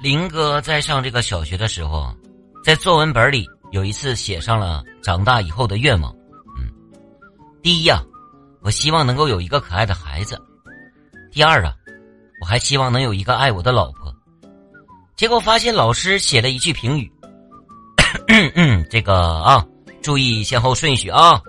林哥在上这个小学的时候，在作文本里有一次写上了长大以后的愿望。嗯，第一啊，我希望能够有一个可爱的孩子；第二啊，我还希望能有一个爱我的老婆。结果发现老师写了一句评语：这个啊，注意先后顺序啊。